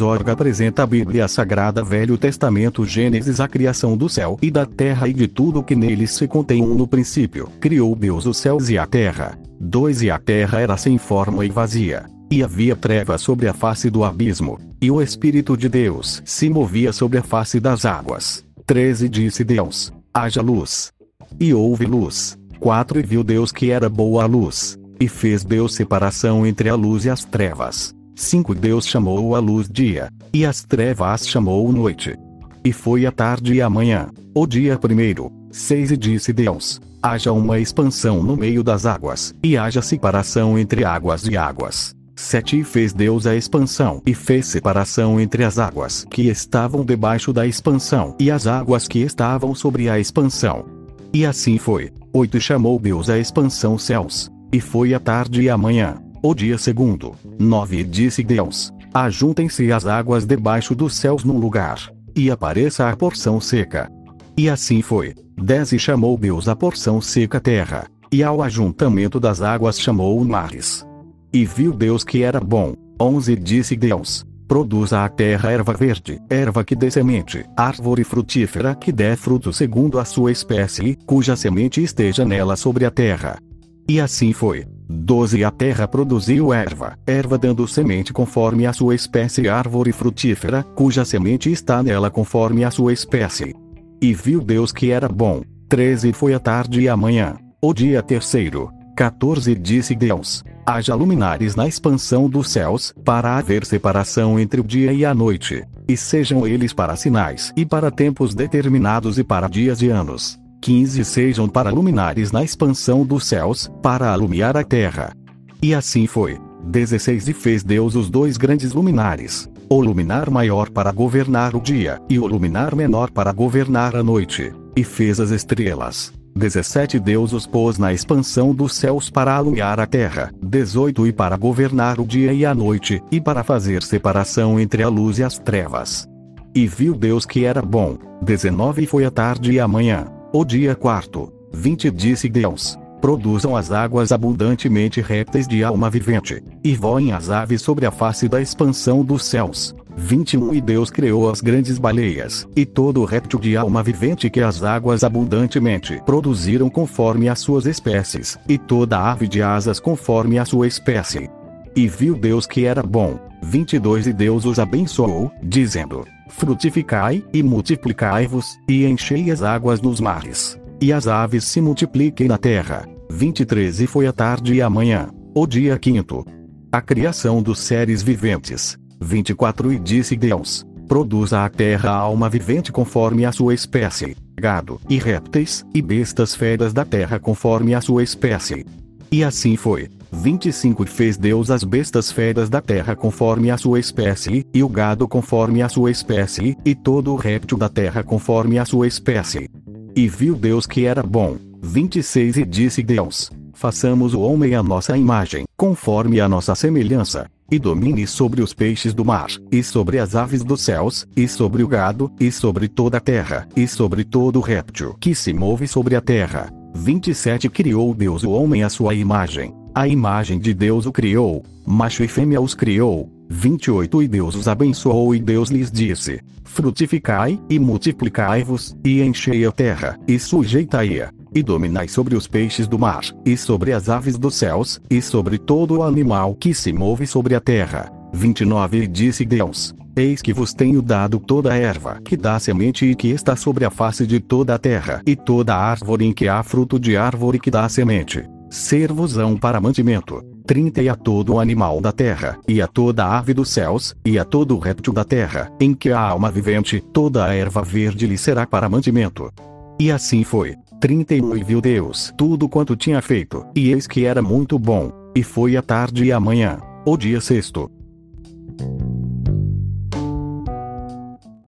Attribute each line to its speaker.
Speaker 1: Org apresenta a Bíblia Sagrada Velho Testamento Gênesis a criação do céu e da terra e de tudo que neles se contém um no princípio. Criou Deus os céus e a terra. 2 E a terra era sem forma e vazia. E havia trevas sobre a face do abismo. E o Espírito de Deus se movia sobre a face das águas. 13 Disse Deus: Haja luz. E houve luz. 4 E viu Deus que era boa a luz. E fez Deus separação entre a luz e as trevas. 5 Deus chamou a luz dia, e as trevas chamou noite. E foi a tarde e a manhã, o dia primeiro. 6 E disse Deus: Haja uma expansão no meio das águas, e haja separação entre águas e águas. 7 E fez Deus a expansão, e fez separação entre as águas que estavam debaixo da expansão e as águas que estavam sobre a expansão. E assim foi. 8 E chamou Deus a expansão céus, e foi a tarde e a manhã, o dia segundo. 9 Disse Deus: Ajuntem-se as águas debaixo dos céus num lugar, e apareça a porção seca. E assim foi. 10 E chamou Deus a porção seca terra, e ao ajuntamento das águas chamou mares. E viu Deus que era bom. 11 Disse Deus: Produza a terra erva verde, erva que dê semente, árvore frutífera que dê fruto segundo a sua espécie, cuja semente esteja nela sobre a terra. E assim foi. 12 A terra produziu erva, erva dando semente conforme a sua espécie, árvore frutífera, cuja semente está nela conforme a sua espécie. E viu Deus que era bom. 13 Foi a tarde e a manhã, o dia terceiro. 14 Disse Deus: Haja luminares na expansão dos céus, para haver separação entre o dia e a noite, e sejam eles para sinais e para tempos determinados e para dias e anos. 15 Sejam para luminares na expansão dos céus, para alumiar a terra. E assim foi. 16 E fez Deus os dois grandes luminares, o luminar maior para governar o dia, e o luminar menor para governar a noite, e fez as estrelas. 17 Deus os pôs na expansão dos céus para alumiar a terra. 18 E para governar o dia e a noite, e para fazer separação entre a luz e as trevas. E viu Deus que era bom. 19 E foi a tarde e a manhã, o dia quarto. 20 Disse Deus: Produzam as águas abundantemente répteis de alma vivente, e voem as aves sobre a face da expansão dos céus. 21 E Deus criou as grandes baleias, e todo réptil de alma vivente que as águas abundantemente produziram conforme as suas espécies, e toda ave de asas conforme a sua espécie. E viu Deus que era bom. 22 E Deus os abençoou, dizendo: Frutificai, e multiplicai-vos, e enchei as águas nos mares. E as aves se multipliquem na terra. 23 E foi a tarde e a manhã, o dia quinto. A criação dos seres viventes. 24 E disse Deus: Produza a terra alma vivente conforme a sua espécie, gado, e répteis, e bestas feras da terra conforme a sua espécie. E assim foi. 25 Fez Deus as bestas feras da terra conforme a sua espécie, e o gado conforme a sua espécie, e todo o réptil da terra conforme a sua espécie. E viu Deus que era bom. 26 E disse Deus: Façamos o homem à nossa imagem, conforme a nossa semelhança, e domine sobre os peixes do mar, e sobre as aves dos céus, e sobre o gado, e sobre toda a terra, e sobre todo réptil que se move sobre a terra. 27 Criou Deus o homem à sua imagem. A imagem de Deus o criou, macho e fêmea os criou. 28 E Deus os abençoou e Deus lhes disse: Frutificai, e multiplicai-vos, e enchei a terra, e sujeitai-a, e dominai sobre os peixes do mar, e sobre as aves dos céus, e sobre todo o animal que se move sobre a terra. 29 E disse Deus: Eis que vos tenho dado toda a erva que dá semente e que está sobre a face de toda a terra, e toda árvore em que há fruto de árvore que dá semente servosão para mantimento. 30 E a todo animal da terra, e a toda ave dos céus, e a todo réptil da terra, em que há alma vivente, toda a erva verde lhe será para mantimento. E assim foi. 31 E viu Deus tudo quanto tinha feito, e eis que era muito bom. E foi a tarde e a manhã, o dia sexto.